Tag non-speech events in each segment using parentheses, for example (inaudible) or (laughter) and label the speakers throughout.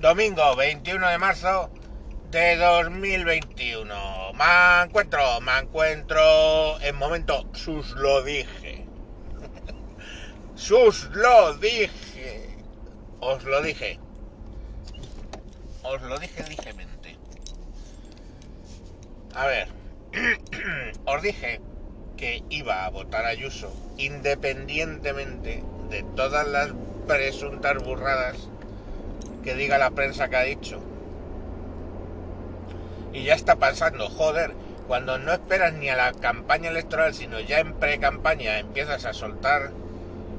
Speaker 1: Domingo 21 de marzo de 2021. Me encuentro, me encuentro en momento, sus lo dije. (laughs) sus lo dije. Os lo dije. Os lo dije ligemente. A ver. (clears throat) Os dije que iba a votar a Ayuso independientemente de todas las presuntas burradas que diga la prensa que ha dicho. Y ya está pasando, joder, cuando no esperas ni a la campaña electoral, sino ya en pre-campaña empiezas a soltar,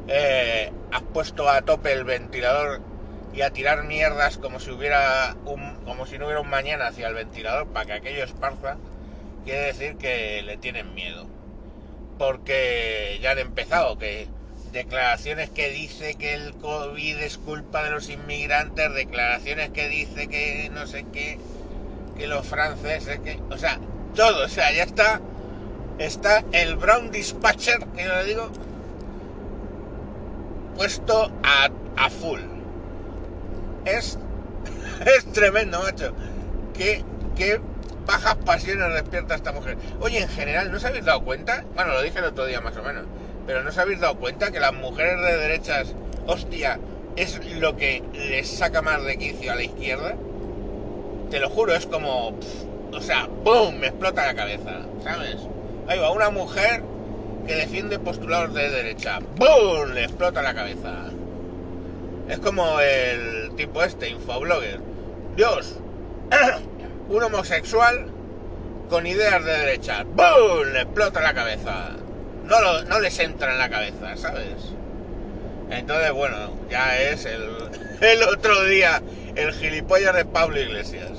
Speaker 1: eh, has puesto a tope el ventilador y a tirar mierdas como si hubiera un, como si no hubiera un mañana hacia el ventilador para que aquello esparza, quiere decir que le tienen miedo. Porque ya han empezado, que declaraciones que dice que el COVID es culpa de los inmigrantes, declaraciones que dice que no sé qué, que los franceses, que, o sea, todo, o sea, ya está, está el Brown Dispatcher, que yo le digo, puesto a, a full. Es, (laughs) es tremendo, macho. Qué, qué bajas pasiones despierta esta mujer. Oye, en general, ¿no os habéis dado cuenta? Bueno, lo dije el otro día más o menos pero ¿no os habéis dado cuenta que las mujeres de derechas, hostia, es lo que les saca más de quicio a la izquierda? Te lo juro, es como... o sea, ¡boom! Me explota la cabeza, ¿sabes? Ahí va, una mujer que defiende postulados de derecha. ¡Boom! Le explota la cabeza. Es como el tipo este, infoblogger. Dios, (clears throat) un homosexual con ideas de derecha. ¡Boom! Le explota la cabeza no, les entra en la cabeza, ¿sabes? Entonces, bueno, ya es el, (laughs) el otro día el gilipollas de Pablo Iglesias.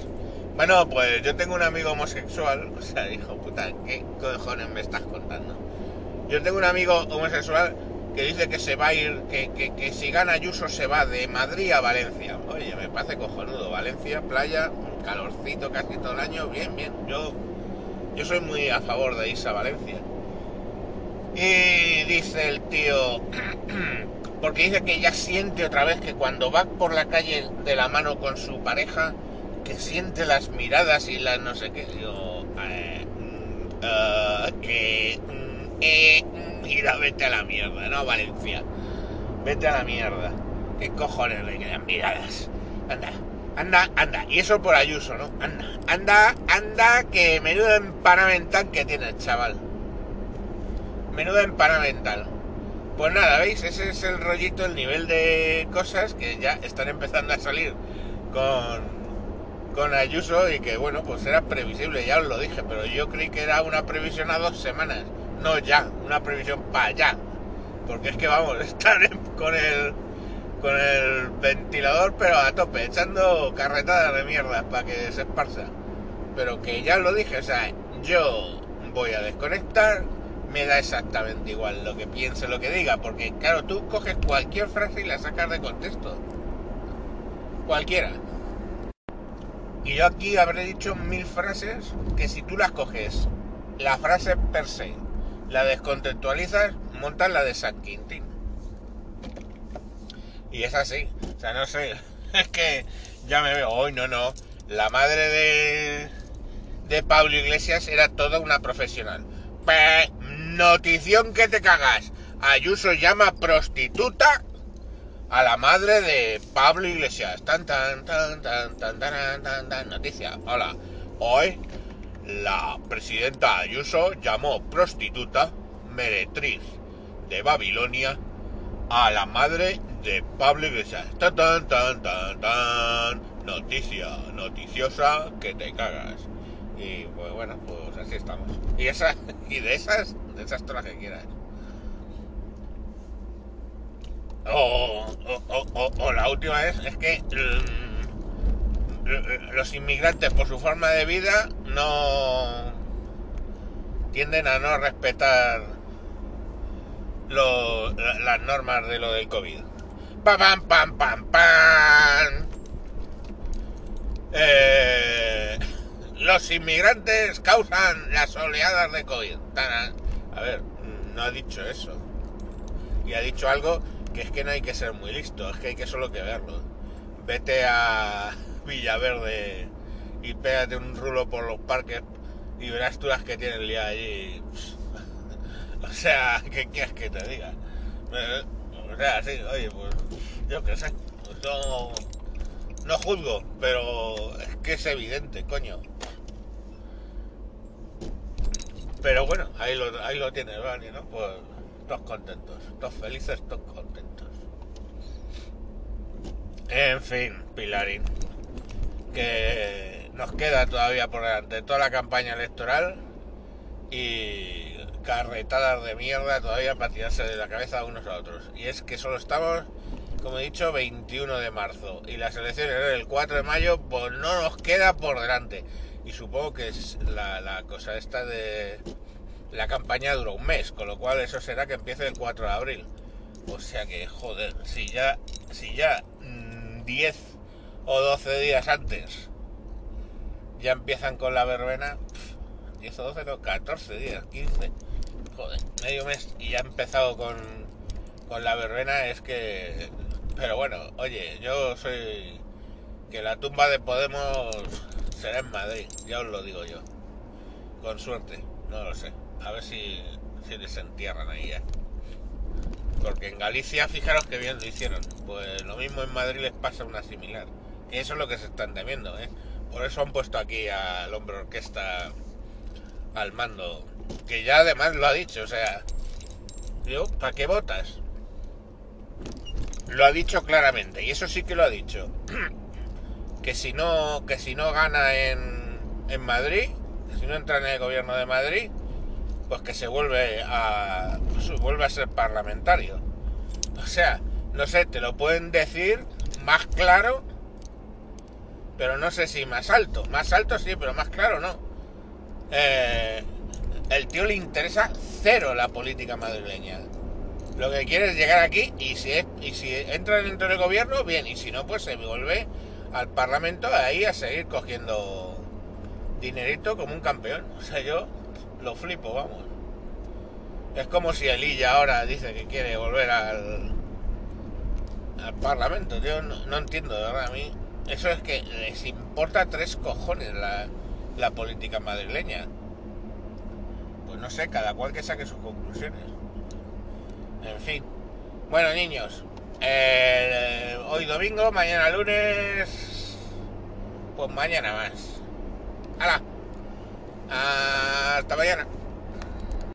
Speaker 1: Bueno, pues yo tengo un amigo homosexual, (laughs) o sea, hijo puta, ¿qué cojones me estás contando? Yo tengo un amigo homosexual que dice que se va a ir, que, que, que, si gana Ayuso se va de Madrid a Valencia. Oye, me parece cojonudo. Valencia, playa, calorcito casi todo el año, bien, bien. Yo, yo soy muy a favor de irse a Valencia. Y dice el tío, (clears throat) porque dice que ya siente otra vez que cuando va por la calle de la mano con su pareja, que siente las miradas y las no sé qué. Yo, eh, mm, eh, mm, eh, mira, vete a la mierda, ¿no, Valencia? Vete a la mierda. ¿Qué cojones le quedan miradas? Anda, anda, anda. Y eso por Ayuso, ¿no? Anda, anda, anda, que menudo empanamental que tiene el chaval. Menuda empana mental. Pues nada, ¿veis? Ese es el rollito, el nivel de cosas que ya están empezando a salir con, con Ayuso y que, bueno, pues era previsible, ya os lo dije, pero yo creí que era una previsión a dos semanas, no ya, una previsión para allá. Porque es que vamos, (laughs) estar con el con el ventilador pero a tope, echando carretadas de mierda para que se esparza. Pero que ya os lo dije, o sea, yo voy a desconectar, me da exactamente igual lo que piense, lo que diga, porque claro, tú coges cualquier frase y la sacas de contexto. Cualquiera. Y yo aquí habré dicho mil frases que si tú las coges, la frase per se, la descontextualizas, montas la de San Quintín. Y es así. O sea, no sé. (laughs) Es que ya me veo. Hoy no, no. La madre de, de Pablo Iglesias era toda una profesional. Notición que te cagas. Ayuso llama prostituta a la madre de Pablo Iglesias. Tan tan tan tan tan tan tan tan noticia. Hola. Hoy la presidenta Ayuso llamó prostituta meretriz de Babilonia a la madre de Pablo Iglesias. Tan tan tan tan tan noticia noticiosa que te cagas. Y pues bueno, pues así estamos. Y esa (laughs) y de esas de esas todas que quieras. O, la última es, es que mm, los inmigrantes por su forma de vida no tienden a no respetar las normas de lo del COVID. Pam, pam, pam, pam, pam. Eh, los inmigrantes causan las oleadas de COVID. A ver, no ha dicho eso. Y ha dicho algo que es que no hay que ser muy listo, es que hay que solo que verlo. vete a (laughs) Villaverde y pégate un rulo por los parques y verás tú las que tienen día allí. (laughs) O sea, ¿qué quieres que te diga? Eh, O sea, sí, oye, pues yo qué sé. Pues no, no juzgo, pero es que es evidente, coño. Pero bueno, ahí lo, ahí lo tienes, ¿vale? ¿no? Pues todos contentos, todos felices, todos contentos. En fin, Pilarín, que nos queda todavía por delante toda la campaña electoral y carretadas de mierda todavía para tirarse de la cabeza unos a otros. Y es que solo estamos, como he dicho, 21 de marzo y las elecciones eran el 4 de mayo, pues no nos queda por delante. Y supongo que es la, la cosa esta de la campaña dura un mes, con lo cual eso será que empiece el 4 de abril. O sea que, joder, si ya, si ya mm, 10 o 12 días antes ya empiezan con la verbena, pf, 10 o 12, no, 14 días, 15, joder, medio mes y ya ha empezado con, con la verbena, es que... Pero bueno, oye, yo soy... Que la tumba de Podemos será en Madrid, ya os lo digo yo. Con suerte, no lo sé. A ver si, si desentierran ahí ya. Porque en Galicia, fijaros que bien lo hicieron. Pues lo mismo en Madrid les pasa una similar. Eso es lo que se están temiendo, ¿eh? Por eso han puesto aquí al hombre orquesta al mando. Que ya además lo ha dicho, o sea... Yo, ¿para qué votas? Lo ha dicho claramente, y eso sí que lo ha dicho. (clears throat) que si no, que si no gana en, en Madrid, si no entra en el gobierno de Madrid, pues que se vuelve a vuelve a ser parlamentario. O sea, no sé, te lo pueden decir más claro, pero no sé si más alto. Más alto sí, pero más claro no. Eh, el tío le interesa cero la política madrileña. Lo que quiere es llegar aquí y si, es- y si entra dentro del gobierno, bien, y si no, pues se vuelve al Parlamento ahí a seguir cogiendo dinerito como un campeón. (laughs) O sea, yo lo flipo, vamos. Es como si Elilla ahora dice que quiere volver al, al Parlamento. Yo no, no entiendo, de verdad, a mí. Eso es que les importa tres cojones la, la política madrileña. Pues no sé, cada cual que saque sus conclusiones. En fin. Bueno, niños. Eh, hoy domingo, mañana lunes. Pues mañana más. ¡Hala! Hasta mañana.